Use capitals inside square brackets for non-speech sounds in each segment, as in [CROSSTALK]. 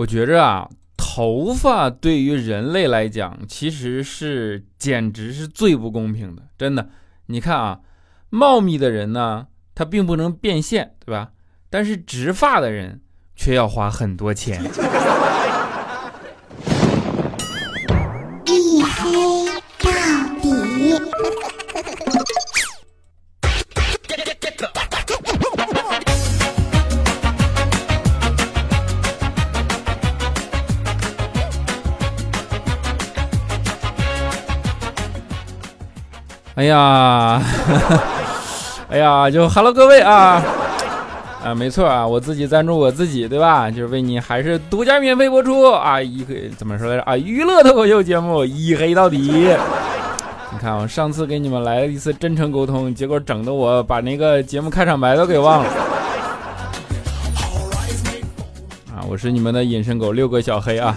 我觉着啊，头发对于人类来讲，其实是简直是最不公平的，真的。你看啊，茂密的人呢，他并不能变现，对吧？但是植发的人却要花很多钱。哎呀，[LAUGHS] 哎呀，就 Hello 各位啊，啊，没错啊，我自己赞助我自己，对吧？就是为你还是独家免费播出啊，一个怎么说来着啊？娱乐脱口秀节目一黑到底。你看我上次给你们来了一次真诚沟通，结果整的我把那个节目开场白都给忘了。啊，我是你们的隐身狗六个小黑啊。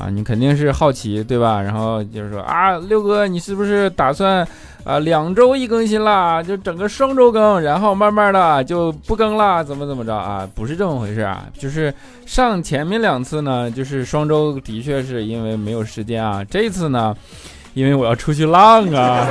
啊，你肯定是好奇对吧？然后就是说啊，六哥，你是不是打算啊两周一更新啦？就整个双周更，然后慢慢的就不更了，怎么怎么着啊？不是这么回事啊，就是上前面两次呢，就是双周的确是因为没有时间啊，这次呢，因为我要出去浪啊。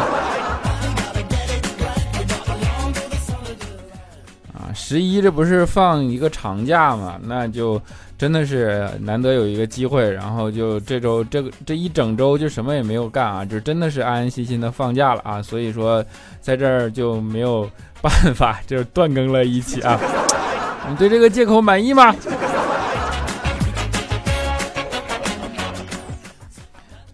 [LAUGHS] 啊，十一这不是放一个长假嘛，那就。真的是难得有一个机会，然后就这周这个这一整周就什么也没有干啊，就真的是安安心心的放假了啊，所以说在这儿就没有办法，就是断更了一期啊。你对这个借口满意吗？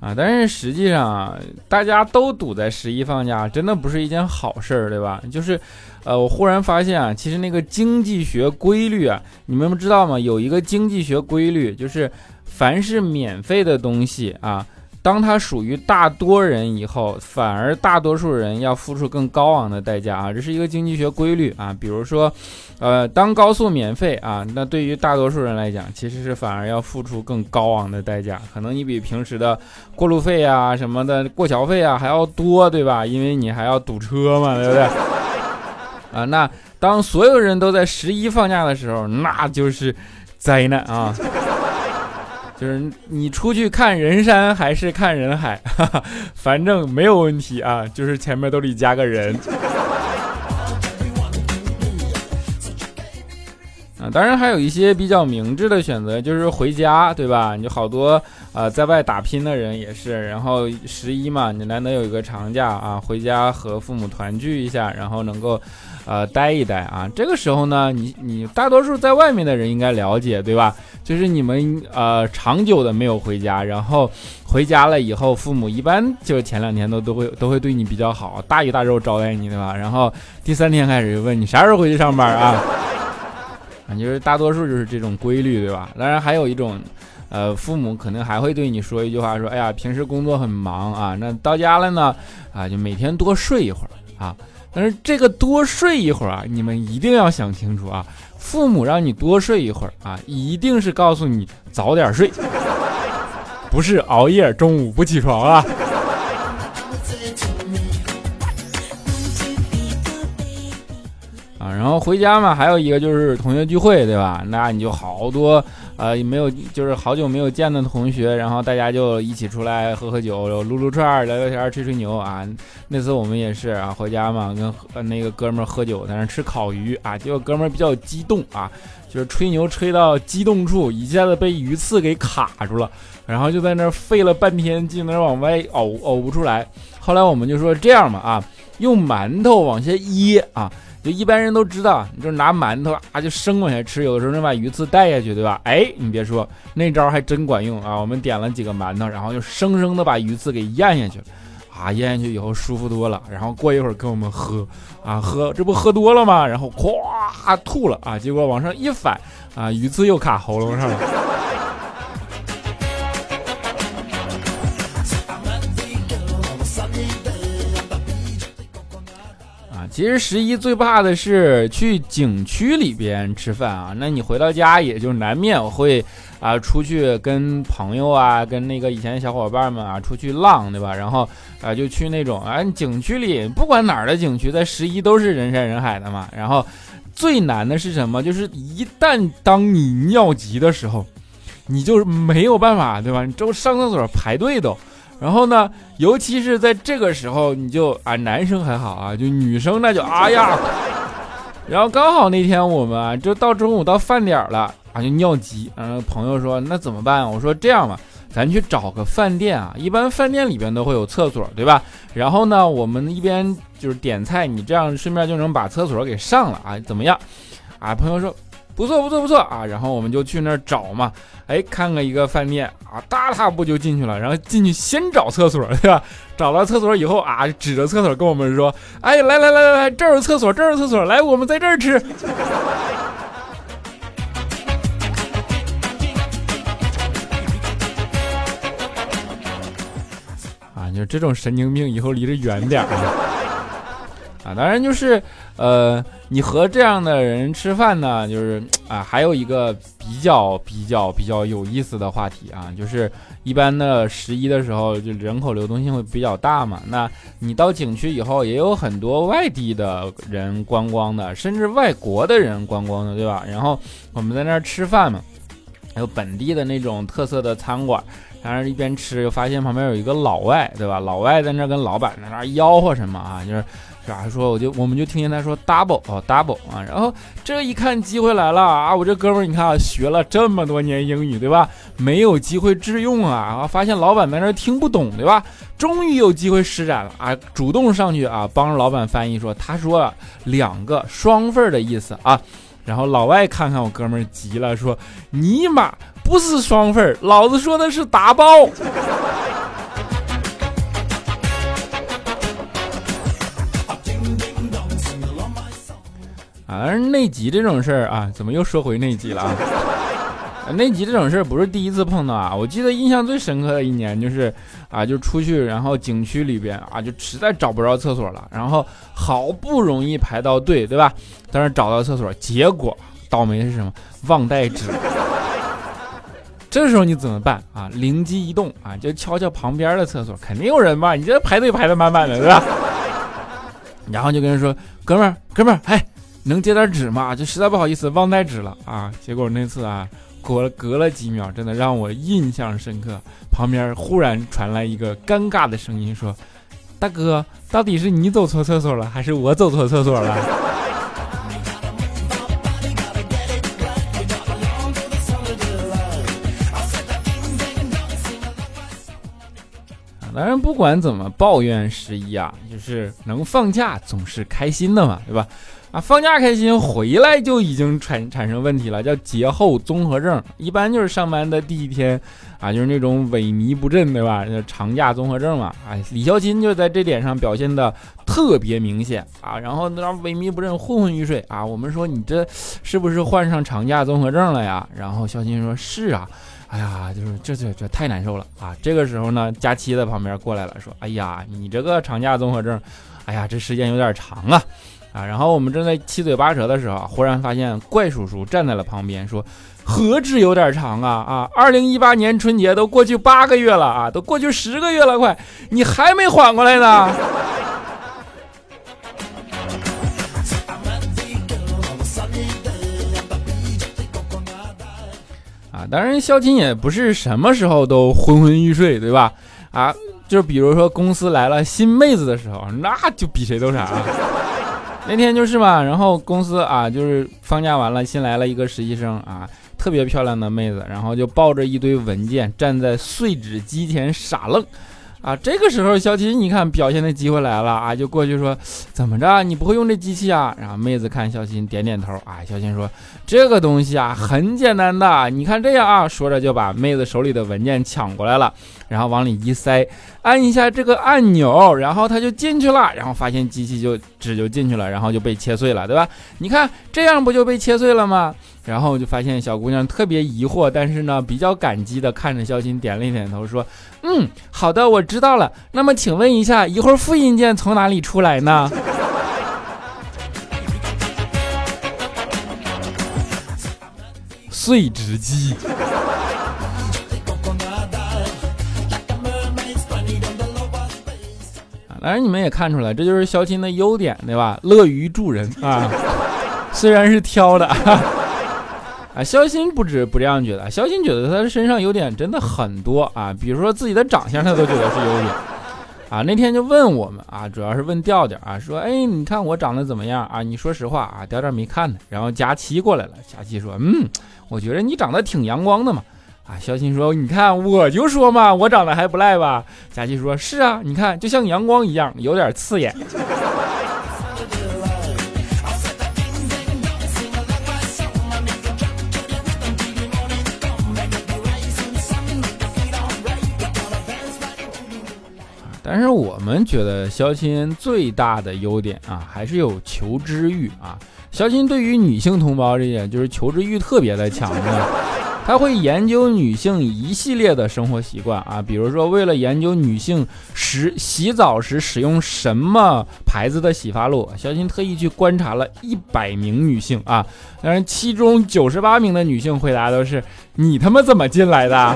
啊，但是实际上啊，大家都堵在十一放假，真的不是一件好事儿，对吧？就是。呃，我忽然发现啊，其实那个经济学规律啊，你们不知道吗？有一个经济学规律，就是凡是免费的东西啊，当它属于大多人以后，反而大多数人要付出更高昂的代价啊，这是一个经济学规律啊。比如说，呃，当高速免费啊，那对于大多数人来讲，其实是反而要付出更高昂的代价，可能你比平时的过路费啊什么的过桥费啊还要多，对吧？因为你还要堵车嘛，对不对？啊，那当所有人都在十一放假的时候，那就是灾难啊！就是你出去看人山还是看人海，哈哈，反正没有问题啊，就是前面都得加个人。当然还有一些比较明智的选择，就是回家，对吧？你好多呃，在外打拼的人也是，然后十一嘛，你难得有一个长假啊，回家和父母团聚一下，然后能够。呃，待一待啊，这个时候呢，你你大多数在外面的人应该了解，对吧？就是你们呃长久的没有回家，然后回家了以后，父母一般就前两天都都会都会对你比较好，大鱼大肉招待你，对吧？然后第三天开始就问你啥时候回去上班啊？啊，就是大多数就是这种规律，对吧？当然还有一种，呃，父母可能还会对你说一句话，说，哎呀，平时工作很忙啊，那到家了呢，啊，就每天多睡一会儿啊。但是这个多睡一会儿啊，你们一定要想清楚啊！父母让你多睡一会儿啊，一定是告诉你早点睡，不是熬夜中午不起床啊。然后回家嘛，还有一个就是同学聚会，对吧？那你就好多。呃，没有，就是好久没有见的同学，然后大家就一起出来喝喝酒，撸撸串，聊聊天，吹吹牛啊。那次我们也是啊，回家嘛，跟那个哥们喝酒，在那吃烤鱼啊。结果哥们比较激动啊，就是吹牛吹到激动处，一下子被鱼刺给卡住了，然后就在那费了半天劲，那往外呕，呕不出来。后来我们就说这样嘛啊，用馒头往下噎啊。就一般人都知道，你就拿馒头啊，就生往下吃，有的时候能把鱼刺带下去，对吧？哎，你别说，那招还真管用啊！我们点了几个馒头，然后就生生的把鱼刺给咽下去了，啊，咽下去以后舒服多了。然后过一会儿跟我们喝，啊，喝，这不喝多了吗？然后咵吐了啊，结果往上一反，啊，鱼刺又卡喉咙上了。其实十一最怕的是去景区里边吃饭啊，那你回到家也就难免会啊出去跟朋友啊，跟那个以前小伙伴们啊出去浪，对吧？然后啊就去那种啊景区里，不管哪儿的景区，在十一都是人山人海的嘛。然后最难的是什么？就是一旦当你尿急的时候，你就没有办法，对吧？你就上厕所排队都。然后呢，尤其是在这个时候，你就啊，男生还好啊，就女生那就哎呀。然后刚好那天我们啊，就到中午到饭点了啊，就尿急。然后朋友说那怎么办？我说这样吧，咱去找个饭店啊，一般饭店里边都会有厕所，对吧？然后呢，我们一边就是点菜，你这样顺便就能把厕所给上了啊？怎么样？啊，朋友说。不错不错不错啊！然后我们就去那儿找嘛，哎，看了一个饭店啊，大踏步就进去了。然后进去先找厕所，对吧？找到厕所以后啊，指着厕所跟我们说：“哎，来来来来来，这儿有厕所，这儿有厕所，来，我们在这儿吃。[LAUGHS] ”啊，就这种神经病，以后离着远点啊！啊，当然就是，呃，你和这样的人吃饭呢，就是啊，还有一个比较比较比较有意思的话题啊，就是一般的十一的时候，就人口流动性会比较大嘛。那你到景区以后，也有很多外地的人观光的，甚至外国的人观光的，对吧？然后我们在那儿吃饭嘛，还有本地的那种特色的餐馆，当然一边吃，又发现旁边有一个老外，对吧？老外在那跟老板在那吆喝什么啊？就是。是吧？说我就我们就听见他说 double 哦 double 啊，然后这一看机会来了啊！我这哥们儿你看啊，学了这么多年英语对吧？没有机会致用啊！啊，发现老板在那听不懂对吧？终于有机会施展了啊！主动上去啊，帮着老板翻译说，他说两个双份的意思啊。然后老外看看我哥们儿急了，说尼玛不是双份老子说的是打包。而内急这种事儿啊，怎么又说回内急了啊？[LAUGHS] 内急这种事儿不是第一次碰到啊！我记得印象最深刻的一年就是啊，就出去，然后景区里边啊，就实在找不着厕所了，然后好不容易排到队，对吧？但是找到厕所，结果倒霉的是什么？忘带纸。这时候你怎么办啊？灵机一动啊，就敲敲旁边的厕所，肯定有人吧？你这排队排的满满的，对吧？然后就跟人说：“哥们儿，哥们儿，哎。”能借点纸吗？就实在不好意思，忘带纸了啊！结果那次啊，隔隔了几秒，真的让我印象深刻。旁边忽然传来一个尴尬的声音，说：“大哥，到底是你走错厕所了，还是我走错厕所了？”当然，不管怎么抱怨十一啊，就是能放假总是开心的嘛，对吧？啊，放假开心，回来就已经产产生问题了，叫节后综合症。一般就是上班的第一天，啊，就是那种萎靡不振，对吧？那长假综合症嘛。哎，李孝钦就在这点上表现的特别明显啊。然后那萎靡不振、昏昏欲睡啊。我们说你这是不是患上长假综合症了呀？然后孝钦说是啊。哎呀，就是这这这太难受了啊。这个时候呢，佳期在旁边过来了，说：“哎呀，你这个长假综合症，哎呀，这时间有点长啊。”啊，然后我们正在七嘴八舌的时候，忽然发现怪叔叔站在了旁边，说：“何止有点长啊啊！二零一八年春节都过去八个月了啊，都过去十个月了，快，你还没缓过来呢！”啊，当然，肖琴也不是什么时候都昏昏欲睡，对吧？啊，就比如说公司来了新妹子的时候，那就比谁都傻。[LAUGHS] 那天就是嘛，然后公司啊，就是放假完了，新来了一个实习生啊，特别漂亮的妹子，然后就抱着一堆文件站在碎纸机前傻愣。啊，这个时候小琴，你看表现的机会来了啊，就过去说，怎么着，你不会用这机器啊？然后妹子看小琴点点头啊，小琴说，这个东西啊很简单的，你看这样啊，说着就把妹子手里的文件抢过来了，然后往里一塞，按一下这个按钮，然后它就进去了，然后发现机器就纸就进去了，然后就被切碎了，对吧？你看这样不就被切碎了吗？然后就发现小姑娘特别疑惑，但是呢，比较感激的看着肖鑫，点了一点头，说：“嗯，好的，我知道了。那么，请问一下，一会儿复印件从哪里出来呢？”碎纸机。当然，你们也看出来，这就是肖钦的优点，对吧？乐于助人啊。[LAUGHS] 虽然是挑的。[LAUGHS] 啊，肖鑫不止不这样觉得，肖鑫觉得他身上优点真的很多啊，比如说自己的长相，他都觉得是优点。啊，那天就问我们啊，主要是问调调啊，说，哎，你看我长得怎么样啊？你说实话啊，调调没看呢。然后佳琪过来了，佳琪说，嗯，我觉得你长得挺阳光的嘛。啊，肖鑫说，你看我就说嘛，我长得还不赖吧？佳琪说，是啊，你看就像阳光一样，有点刺眼。但是我们觉得肖钦最大的优点啊，还是有求知欲啊。肖钦对于女性同胞这点，就是求知欲特别的强的。他会研究女性一系列的生活习惯啊，比如说为了研究女性使洗澡时使用什么牌子的洗发露，小新特意去观察了一百名女性啊，当然其中九十八名的女性回答都是：你他妈怎么进来的？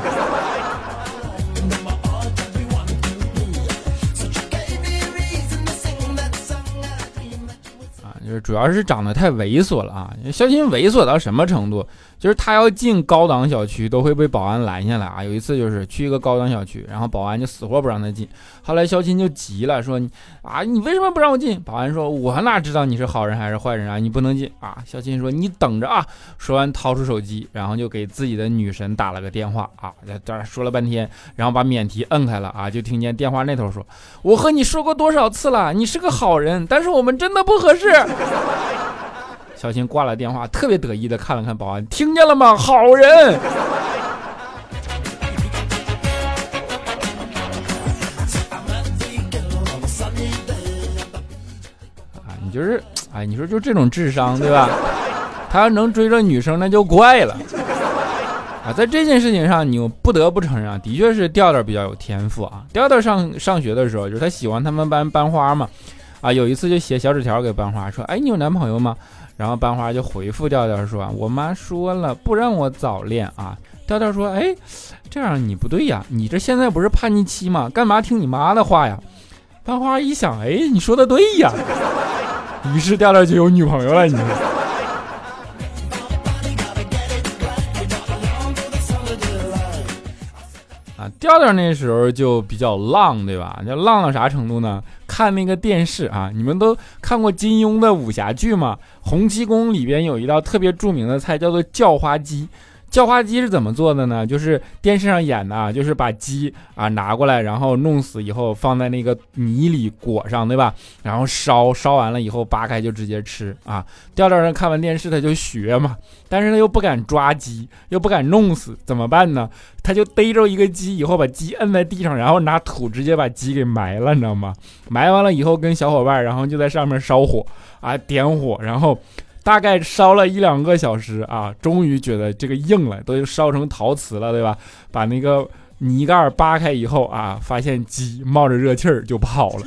主要是长得太猥琐了啊！肖鑫猥琐到什么程度？就是他要进高档小区都会被保安拦下来啊！有一次就是去一个高档小区，然后保安就死活不让他进。后来肖钦就急了，说：“啊，你为什么不让我进？”保安说：“我哪知道你是好人还是坏人啊？你不能进啊！”肖钦说：“你等着啊！”说完掏出手机，然后就给自己的女神打了个电话啊，在这儿说了半天，然后把免提摁开了啊，就听见电话那头说：“我和你说过多少次了，你是个好人，但是我们真的不合适。”小新挂了电话，特别得意的看了看保安，听见了吗？好人。啊，你就是，哎，你说就这种智商，对吧？他要能追着女生，那就怪了。啊，在这件事情上，你不得不承认啊，的确是调调比较有天赋啊。调调上上学的时候，就是他喜欢他们班班花嘛。啊，有一次就写小纸条给班花说：“哎，你有男朋友吗？”然后班花就回复调调说：“我妈说了，不让我早恋啊。”调调说：“哎，这样你不对呀，你这现在不是叛逆期吗？干嘛听你妈的话呀？”班花一想：“哎，你说的对呀。”于是调调就有女朋友了，你说。调调那时候就比较浪，对吧？就浪到啥程度呢？看那个电视啊，你们都看过金庸的武侠剧吗？洪七公里边有一道特别著名的菜，叫做叫花鸡。叫花鸡是怎么做的呢？就是电视上演的啊，就是把鸡啊拿过来，然后弄死以后放在那个泥里裹上，对吧？然后烧烧完了以后扒开就直接吃啊。调调人看完电视他就学嘛，但是他又不敢抓鸡，又不敢弄死，怎么办呢？他就逮着一个鸡以后把鸡摁在地上，然后拿土直接把鸡给埋了，你知道吗？埋完了以后跟小伙伴然后就在上面烧火啊，点火，然后。大概烧了一两个小时啊，终于觉得这个硬了，都烧成陶瓷了，对吧？把那个泥盖扒开以后啊，发现鸡冒着热气儿就跑了。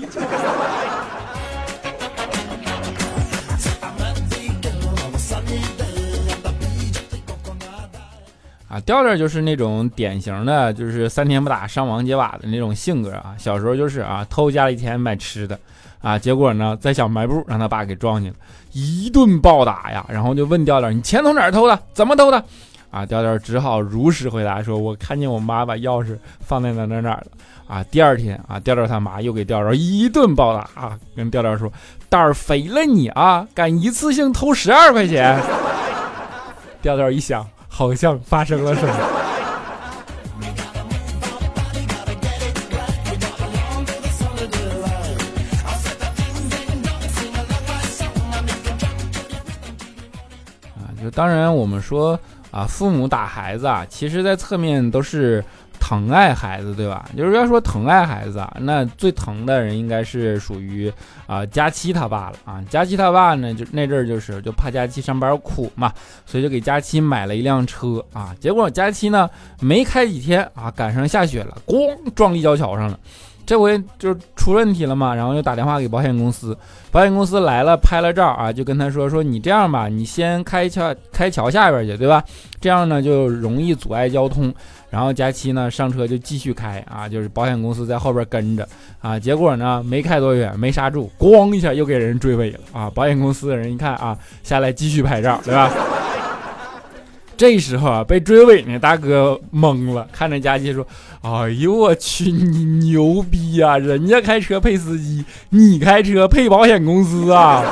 啊，调调就是那种典型的，就是三天不打上房揭瓦的那种性格啊。小时候就是啊，偷家里钱买吃的。啊，结果呢，在小卖部让他爸给撞见了，一顿暴打呀，然后就问调调：“你钱从哪儿偷的？怎么偷的？”啊，调调只好如实回答说：“我看见我妈把钥匙放在哪哪哪了。”啊，第二天啊，调调他妈又给调调一顿暴打啊，跟调调说：“胆儿肥了你啊，敢一次性偷十二块钱？” [LAUGHS] 调调一想，好像发生了什么。当然，我们说啊，父母打孩子啊，其实在侧面都是疼爱孩子，对吧？就是要说疼爱孩子啊，那最疼的人应该是属于啊佳期他爸了啊。佳期他爸呢，就那阵儿就是就怕佳期上班苦嘛，所以就给佳期买了一辆车啊。结果佳期呢没开几天啊，赶上下雪了，咣撞立交桥上了。这回就出问题了嘛，然后又打电话给保险公司，保险公司来了拍了照啊，就跟他说说你这样吧，你先开桥开桥下边去，对吧？这样呢就容易阻碍交通。然后佳期呢上车就继续开啊，就是保险公司在后边跟着啊，结果呢没开多远，没刹住，咣一下又给人追尾了啊！保险公司的人一看啊，下来继续拍照，对吧？这时候啊，被追尾那大哥懵了，看着佳琪说：“哎呦我去，你牛逼啊！人家开车配司机，你开车配保险公司啊！”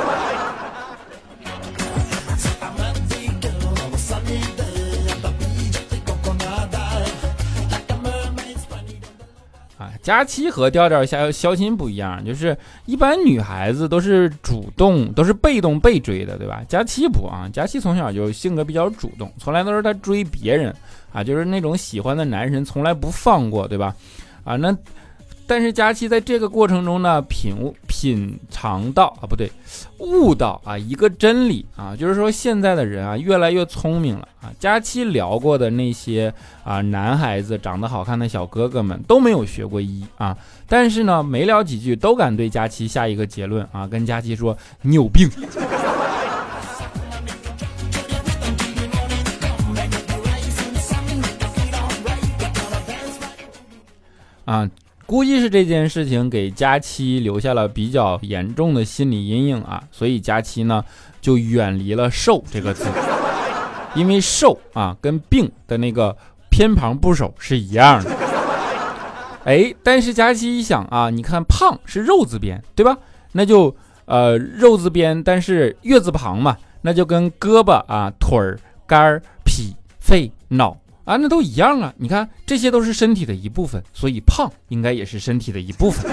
佳期和调调肖肖钦不一样，就是一般女孩子都是主动，都是被动被追的，对吧？佳期不啊，佳期从小就性格比较主动，从来都是他追别人啊，就是那种喜欢的男神从来不放过，对吧？啊，那。但是佳期在这个过程中呢，品品尝到啊，不对，悟到啊一个真理啊，就是说现在的人啊越来越聪明了啊。佳期聊过的那些啊男孩子长得好看的小哥哥们都没有学过医啊，但是呢没聊几句都敢对佳期下一个结论啊，跟佳期说你有病。啊。估计是这件事情给佳期留下了比较严重的心理阴影啊，所以佳期呢就远离了“瘦”这个字，因为“瘦”啊跟病的那个偏旁部首是一样的。哎，但是佳期一想啊，你看胖是肉字边，对吧？那就呃肉字边，但是月字旁嘛，那就跟胳膊啊、腿儿、肝儿、脾、肺、脑。啊，那都一样啊！你看，这些都是身体的一部分，所以胖应该也是身体的一部分。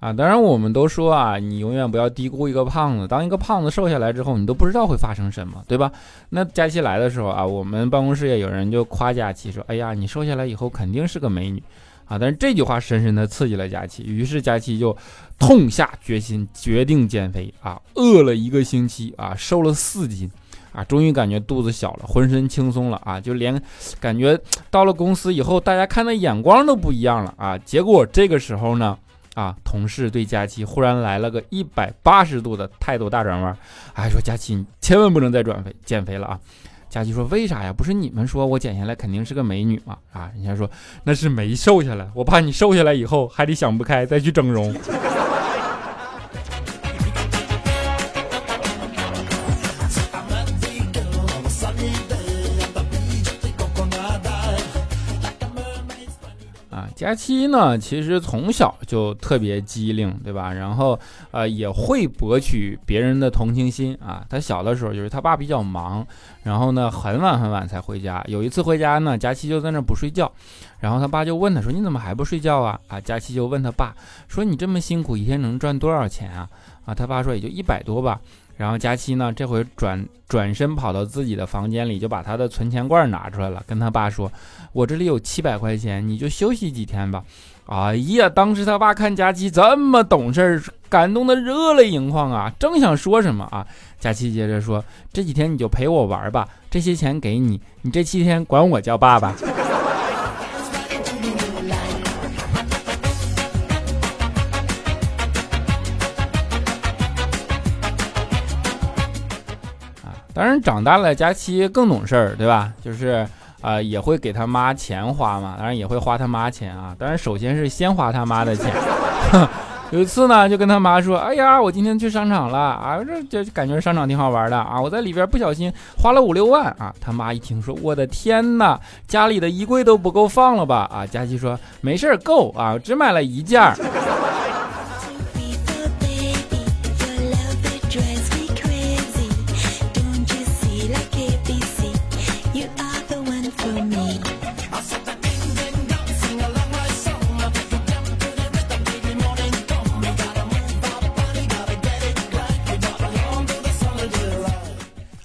啊，当然我们都说啊，你永远不要低估一个胖子。当一个胖子瘦下来之后，你都不知道会发生什么，对吧？那佳期来的时候啊，我们办公室也有人就夸佳期说：“哎呀，你瘦下来以后肯定是个美女。”啊！但是这句话深深的刺激了佳琪，于是佳琪就痛下决心，决定减肥啊！饿了一个星期啊，瘦了四斤啊，终于感觉肚子小了，浑身轻松了啊！就连感觉到了公司以后，大家看的眼光都不一样了啊！结果这个时候呢，啊，同事对佳琪忽然来了个一百八十度的态度大转弯，哎，说佳琪你千万不能再转肥减肥了啊！佳琪说：“为啥呀？不是你们说我减下来肯定是个美女吗？啊，人家说那是没瘦下来，我怕你瘦下来以后还得想不开再去整容。” [LAUGHS] 佳期呢，其实从小就特别机灵，对吧？然后，呃，也会博取别人的同情心啊。他小的时候就是他爸比较忙，然后呢，很晚很晚才回家。有一次回家呢，佳期就在那不睡觉，然后他爸就问他说：“你怎么还不睡觉啊？”啊，佳期就问他爸说：“你这么辛苦，一天能赚多少钱啊？”啊，他爸说：“也就一百多吧。”然后佳期呢，这回转转身跑到自己的房间里，就把他的存钱罐拿出来了，跟他爸说：“我这里有七百块钱，你就休息几天吧。”哎呀，当时他爸看佳期这么懂事，感动的热泪盈眶啊！正想说什么啊，佳期接着说：“这几天你就陪我玩吧，这些钱给你，你这七天管我叫爸爸。”当然，长大了，佳期更懂事儿，对吧？就是，啊，也会给他妈钱花嘛，当然也会花他妈钱啊。当然，首先是先花他妈的钱。[LAUGHS] 有一次呢，就跟他妈说：“哎呀，我今天去商场了啊，这这感觉商场挺好玩的啊，我在里边不小心花了五六万啊。”他妈一听说，我的天哪，家里的衣柜都不够放了吧？啊，佳期说：“没事儿，够啊，只买了一件儿。”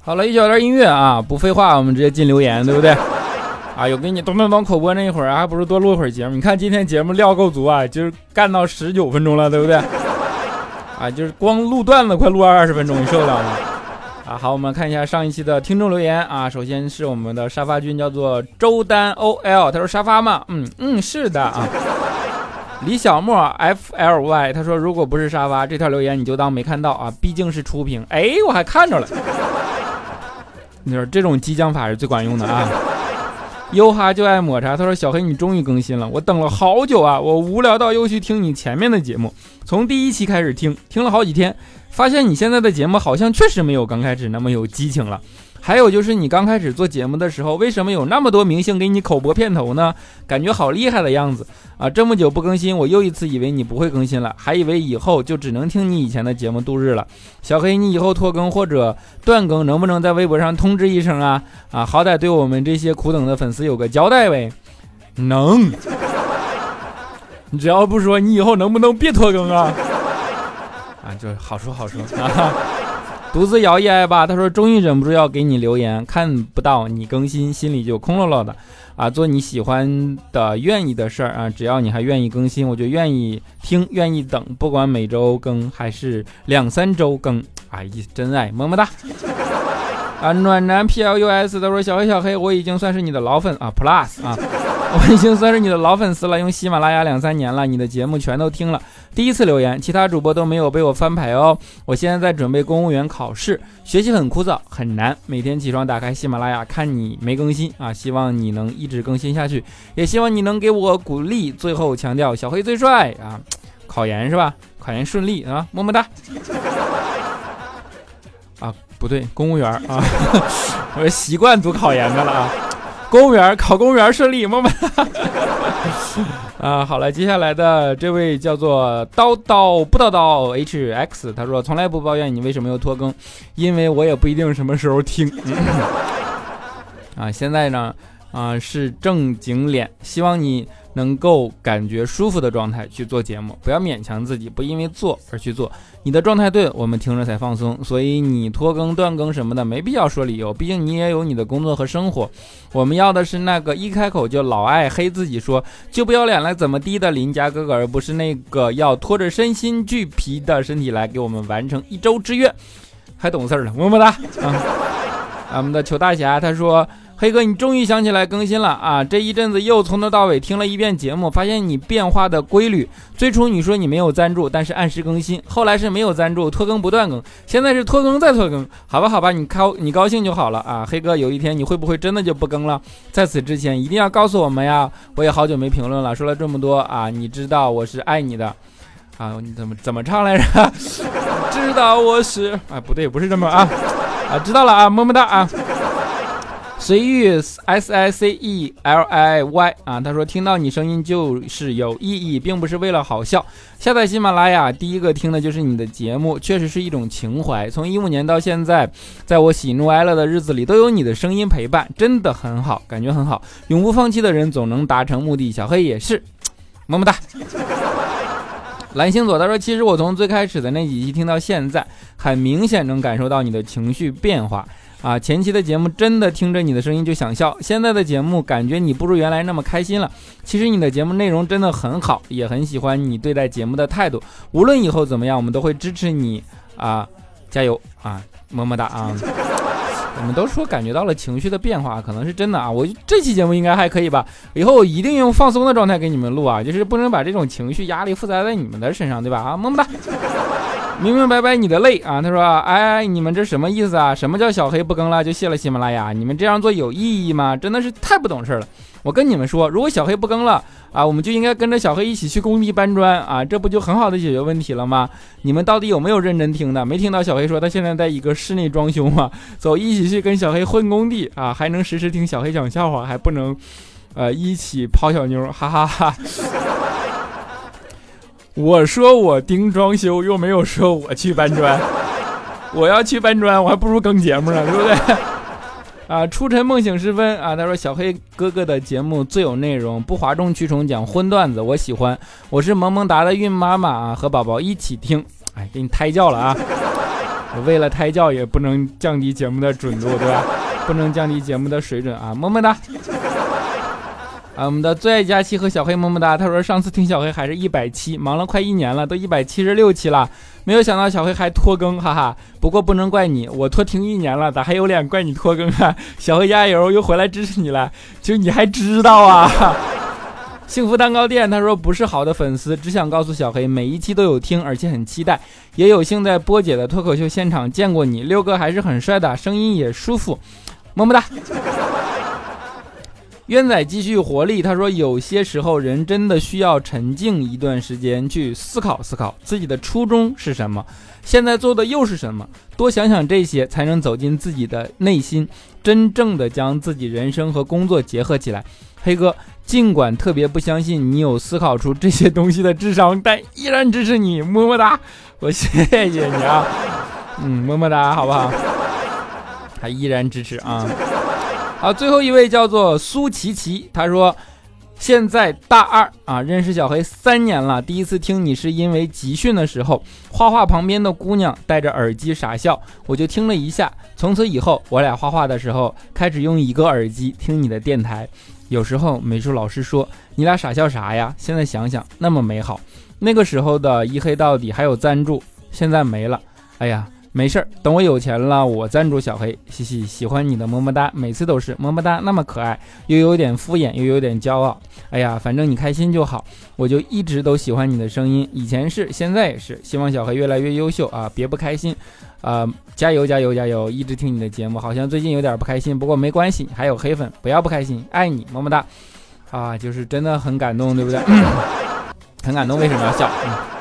好了，一小段音乐啊，不废话，我们直接进留言，对不对？啊，有给你咚咚咚口播那一会儿，还不如多录会儿节目。你看今天节目料够足啊，就是干到十九分钟了，对不对？啊，就是光录段子快录二十分钟，你受得了吗？啊，好，我们看一下上一期的听众留言啊。首先是我们的沙发君，叫做周丹 O L，他说沙发吗？嗯嗯，是的啊。李小莫 F L Y，他说如果不是沙发，这条留言你就当没看到啊，毕竟是初评。哎，我还看着了。你说这种激将法是最管用的啊。[LAUGHS] 优哈就爱抹茶，他说小黑你终于更新了，我等了好久啊，我无聊到又去听你前面的节目，从第一期开始听，听了好几天。发现你现在的节目好像确实没有刚开始那么有激情了。还有就是你刚开始做节目的时候，为什么有那么多明星给你口播片头呢？感觉好厉害的样子啊！这么久不更新，我又一次以为你不会更新了，还以为以后就只能听你以前的节目度日了。小黑，你以后拖更或者断更，能不能在微博上通知一声啊？啊，好歹对我们这些苦等的粉丝有个交代呗。能，你只要不说，你以后能不能别拖更啊？啊就好说好说啊，[LAUGHS] [LAUGHS] 独自摇曳吧。他说终于忍不住要给你留言，看不到你更新，心里就空落落的啊。做你喜欢的、愿意的事儿啊，只要你还愿意更新，我就愿意听，愿意等，不管每周更还是两三周更。哎呀，真爱，么么哒。[LAUGHS] 啊，暖男 plus，他说小黑小黑，我已经算是你的老粉啊，plus 啊。[LAUGHS] 我已经算是你的老粉丝了，用喜马拉雅两三年了，你的节目全都听了。第一次留言，其他主播都没有被我翻牌哦。我现在在准备公务员考试，学习很枯燥很难，每天起床打开喜马拉雅看你没更新啊，希望你能一直更新下去，也希望你能给我鼓励。最后强调，小黑最帅啊！考研是吧？考研顺利啊，么么哒。啊，不对，公务员啊，[LAUGHS] 我习惯读考研的了啊。公务员考公务员顺利，么么哒。[LAUGHS] 啊，好了，接下来的这位叫做叨叨不叨叨 H X，他说从来不抱怨你为什么又拖更，因为我也不一定什么时候听。[LAUGHS] 啊，现在呢，啊是正经脸，希望你。能够感觉舒服的状态去做节目，不要勉强自己，不因为做而去做。你的状态对，我们听着才放松。所以你拖更、断更什么的，没必要说理由，毕竟你也有你的工作和生活。我们要的是那个一开口就老爱黑自己说就不要脸了怎么地的邻家哥哥，而不是那个要拖着身心俱疲的身体来给我们完成一周之约，还懂事儿了，么么哒啊！[LAUGHS] 我们的裘大侠他说。黑哥，你终于想起来更新了啊！这一阵子又从头到尾听了一遍节目，发现你变化的规律。最初你说你没有赞助，但是按时更新；后来是没有赞助，拖更不断更；现在是拖更再拖更。好吧，好吧，你高你高兴就好了啊！黑哥，有一天你会不会真的就不更了？在此之前一定要告诉我们呀！我也好久没评论了，说了这么多啊，你知道我是爱你的啊！你怎么怎么唱来着？知道我是啊，不对，不是这么啊啊！知道了啊，么么哒啊！随遇 S I C E L I Y 啊，他说听到你声音就是有意义，并不是为了好笑。下载喜马拉雅，第一个听的就是你的节目，确实是一种情怀。从一五年到现在，在我喜怒哀乐的日子里，都有你的声音陪伴，真的很好，感觉很好。永不放弃的人总能达成目的，小黑也是，[LAUGHS] 么么哒。蓝星座他说，其实我从最开始的那几期听到现在，很明显能感受到你的情绪变化。啊，前期的节目真的听着你的声音就想笑，现在的节目感觉你不如原来那么开心了。其实你的节目内容真的很好，也很喜欢你对待节目的态度。无论以后怎么样，我们都会支持你啊，加油啊，么么哒啊！[LAUGHS] 我们都说感觉到了情绪的变化，可能是真的啊。我这期节目应该还可以吧？以后我一定用放松的状态给你们录啊，就是不能把这种情绪压力负载在你们的身上，对吧？啊，么么哒。明明白白你的泪啊！他说：“哎，你们这什么意思啊？什么叫小黑不更了就卸了喜马拉雅？你们这样做有意义吗？真的是太不懂事了！我跟你们说，如果小黑不更了啊，我们就应该跟着小黑一起去工地搬砖啊，这不就很好的解决问题了吗？你们到底有没有认真听的？没听到小黑说他现在在一个室内装修吗？走，一起去跟小黑混工地啊，还能实时听小黑讲笑话，还不能，呃，一起泡小妞，哈哈哈。”我说我盯装修，又没有说我去搬砖。我要去搬砖，我还不如更节目呢，对不对？啊，初晨梦醒时分啊，他说小黑哥哥的节目最有内容，不哗众取宠，讲荤段子，我喜欢。我是萌萌哒的孕妈妈啊，和宝宝一起听。哎，给你胎教了啊！为了胎教也不能降低节目的准度，对吧？不能降低节目的水准啊，么么哒。啊，我们的最爱佳期和小黑么么哒。他说上次听小黑还是一百期，忙了快一年了，都一百七十六期了，没有想到小黑还拖更，哈哈。不过不能怪你，我拖停一年了，咋还有脸怪你拖更啊？小黑加油，又回来支持你了，就你还知道啊？[LAUGHS] 幸福蛋糕店他说不是好的粉丝，只想告诉小黑每一期都有听，而且很期待，也有幸在波姐的脱口秀现场见过你，六哥还是很帅的，声音也舒服，么么哒。渊仔继续活力，他说：“有些时候人真的需要沉静一段时间，去思考思考自己的初衷是什么，现在做的又是什么。多想想这些，才能走进自己的内心，真正的将自己人生和工作结合起来。”黑哥，尽管特别不相信你有思考出这些东西的智商，但依然支持你，么么哒！我谢谢你啊，嗯，么么哒，好不好？还依然支持啊。好，最后一位叫做苏琪琪，他说现在大二啊，认识小黑三年了。第一次听你是因为集训的时候，画画旁边的姑娘戴着耳机傻笑，我就听了一下。从此以后，我俩画画的时候开始用一个耳机听你的电台。有时候美术老师说你俩傻笑啥呀？现在想想那么美好。那个时候的一黑到底还有赞助，现在没了。哎呀。没事儿，等我有钱了，我赞助小黑。嘻嘻，喜欢你的么么哒，每次都是么么哒，那么可爱，又有点敷衍，又有点骄傲。哎呀，反正你开心就好，我就一直都喜欢你的声音，以前是，现在也是。希望小黑越来越优秀啊！别不开心，啊，加油加油加油！一直听你的节目，好像最近有点不开心，不过没关系，还有黑粉，不要不开心，爱你么么哒。啊，就是真的很感动，对不对？[COUGHS] 很感动，为什么要笑？[COUGHS]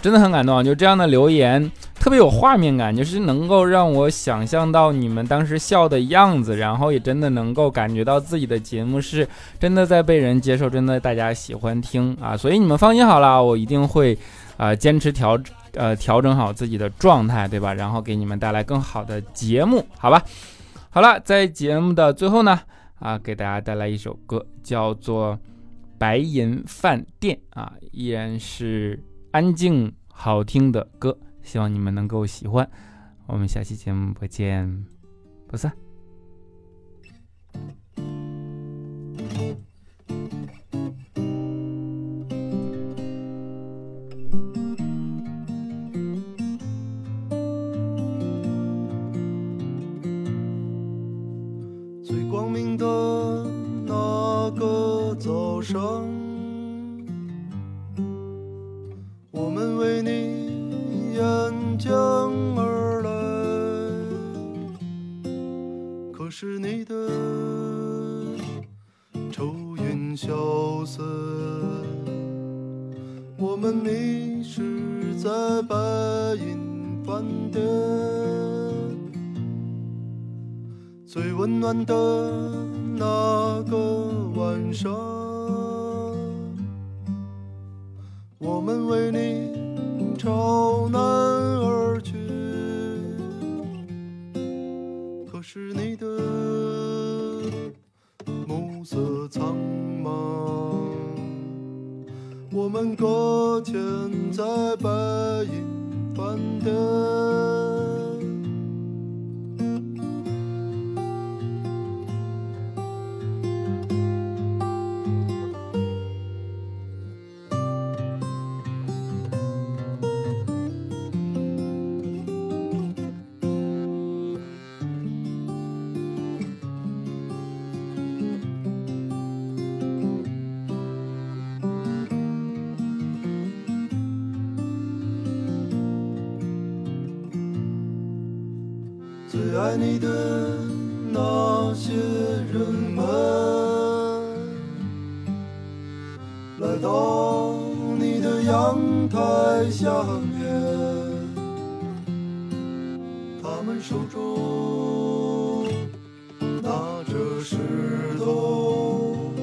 真的很感动，就这样的留言。特别有画面感，就是能够让我想象到你们当时笑的样子，然后也真的能够感觉到自己的节目是真的在被人接受，真的大家喜欢听啊！所以你们放心好了，我一定会啊坚持调呃调整好自己的状态，对吧？然后给你们带来更好的节目，好吧？好了，在节目的最后呢，啊，给大家带来一首歌，叫做《白银饭店》啊，依然是安静好听的歌。希望你们能够喜欢，我们下期节目不见不散。是你的愁云消散，我们迷失在白银饭店，最温暖的那个晚上，我们为你朝南而去。可是你我们搁浅在白银饭店。爱你的那些人们，来到你的阳台下面，他们手中拿着石头，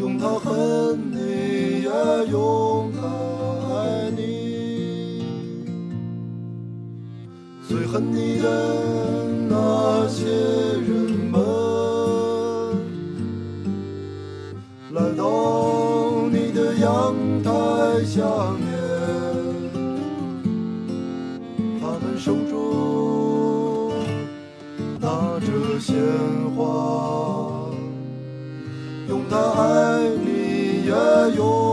用它恨等你的那些人们来到你的阳台下面他们手中拿着鲜花用它爱你也用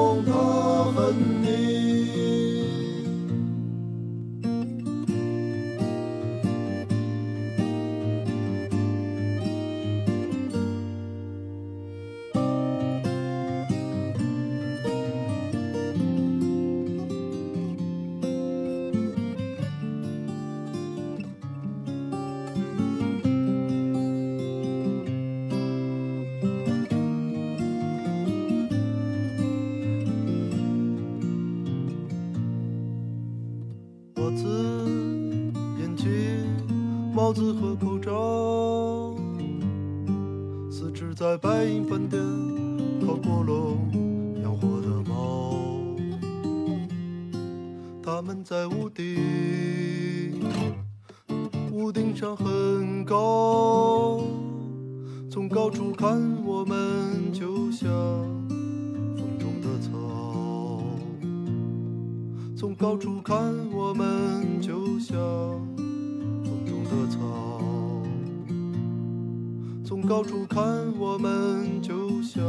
上很高，从高处看我们就像风中的草。从高处看，我们就像风中的草；从高处看，我们就像